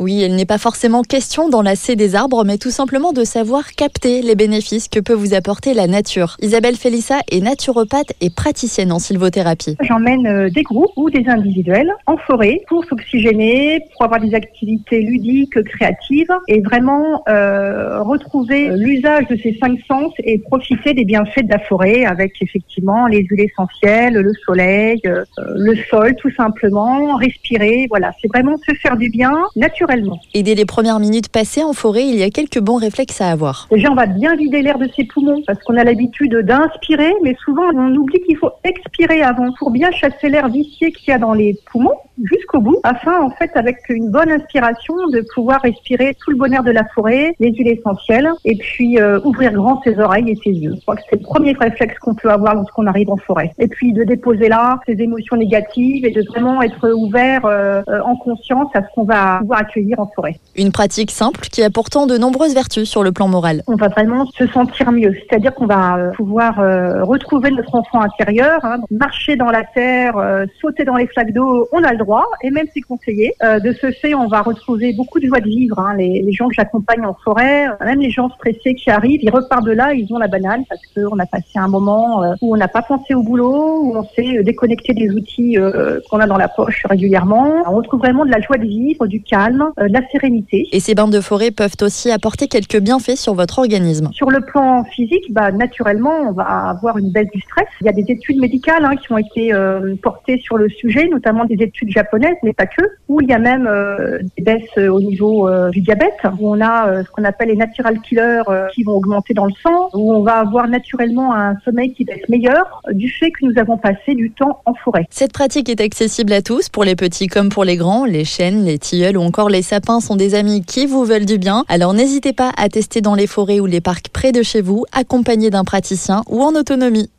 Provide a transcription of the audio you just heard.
Oui, il n'est pas forcément question d'enlacer des arbres, mais tout simplement de savoir capter les bénéfices que peut vous apporter la nature. Isabelle Félissa est naturopathe et praticienne en sylvothérapie. J'emmène euh, des groupes ou des individuels en forêt pour s'oxygéner, pour avoir des activités ludiques, créatives et vraiment euh, retrouver l'usage de ces cinq sens et profiter des bienfaits de la forêt avec effectivement les huiles essentielles, le soleil, euh, le sol tout simplement, respirer. Voilà, c'est vraiment se faire du bien naturellement. Et dès les premières minutes passées en forêt, il y a quelques bons réflexes à avoir. Déjà, on va bien vider l'air de ses poumons parce qu'on a l'habitude d'inspirer, mais souvent on oublie qu'il faut expirer avant pour bien chasser l'air vicié qu'il y a dans les poumons jusqu'au bout, afin en fait avec une bonne inspiration de pouvoir respirer tout le bonheur de la forêt, les huiles essentielles, et puis euh, ouvrir grand ses oreilles et ses yeux. Je crois que c'est le premier réflexe qu'on peut avoir lorsqu'on arrive en forêt. Et puis de déposer là ses émotions négatives et de vraiment être ouvert euh, euh, en conscience à ce qu'on va pouvoir accueillir en forêt. Une pratique simple qui a pourtant de nombreuses vertus sur le plan moral. On va vraiment se sentir mieux, c'est-à-dire qu'on va pouvoir retrouver notre enfant intérieur, hein, marcher dans la terre, sauter dans les flaques d'eau, on a le droit et même c'est conseillé. Euh, de ce fait, on va retrouver beaucoup de joie de vivre. Hein. Les, les, gens que j'accompagne en forêt, euh, même les gens stressés qui arrivent, ils repartent de là, ils ont la banane parce qu'on a passé un moment euh, où on n'a pas pensé au boulot, où on s'est déconnecté des outils qu'on a dans la poche régulièrement. On retrouve vraiment de la joie de vivre, du calme, de la sérénité. Et ces bains de forêt peuvent aussi apporter quelques bienfaits sur votre organisme. Sur le plan physique, bah, naturellement, on va avoir une baisse du stress. Il y a des études médicales hein, qui ont été portées sur le sujet, notamment des études japonaise, mais pas que, où il y a même euh, des baisses euh, au niveau euh, du diabète, où on a ce qu'on appelle les natural killers qui vont augmenter dans le sang, où on va avoir naturellement un sommeil qui va être meilleur du fait que nous avons passé du temps en forêt. Cette pratique est accessible à tous, pour les petits comme pour les grands. Les chênes, les tilleuls ou encore les sapins sont des amis qui vous veulent du bien. Alors n'hésitez pas à tester dans les forêts ou les parcs près de chez vous, accompagné d'un praticien ou en autonomie.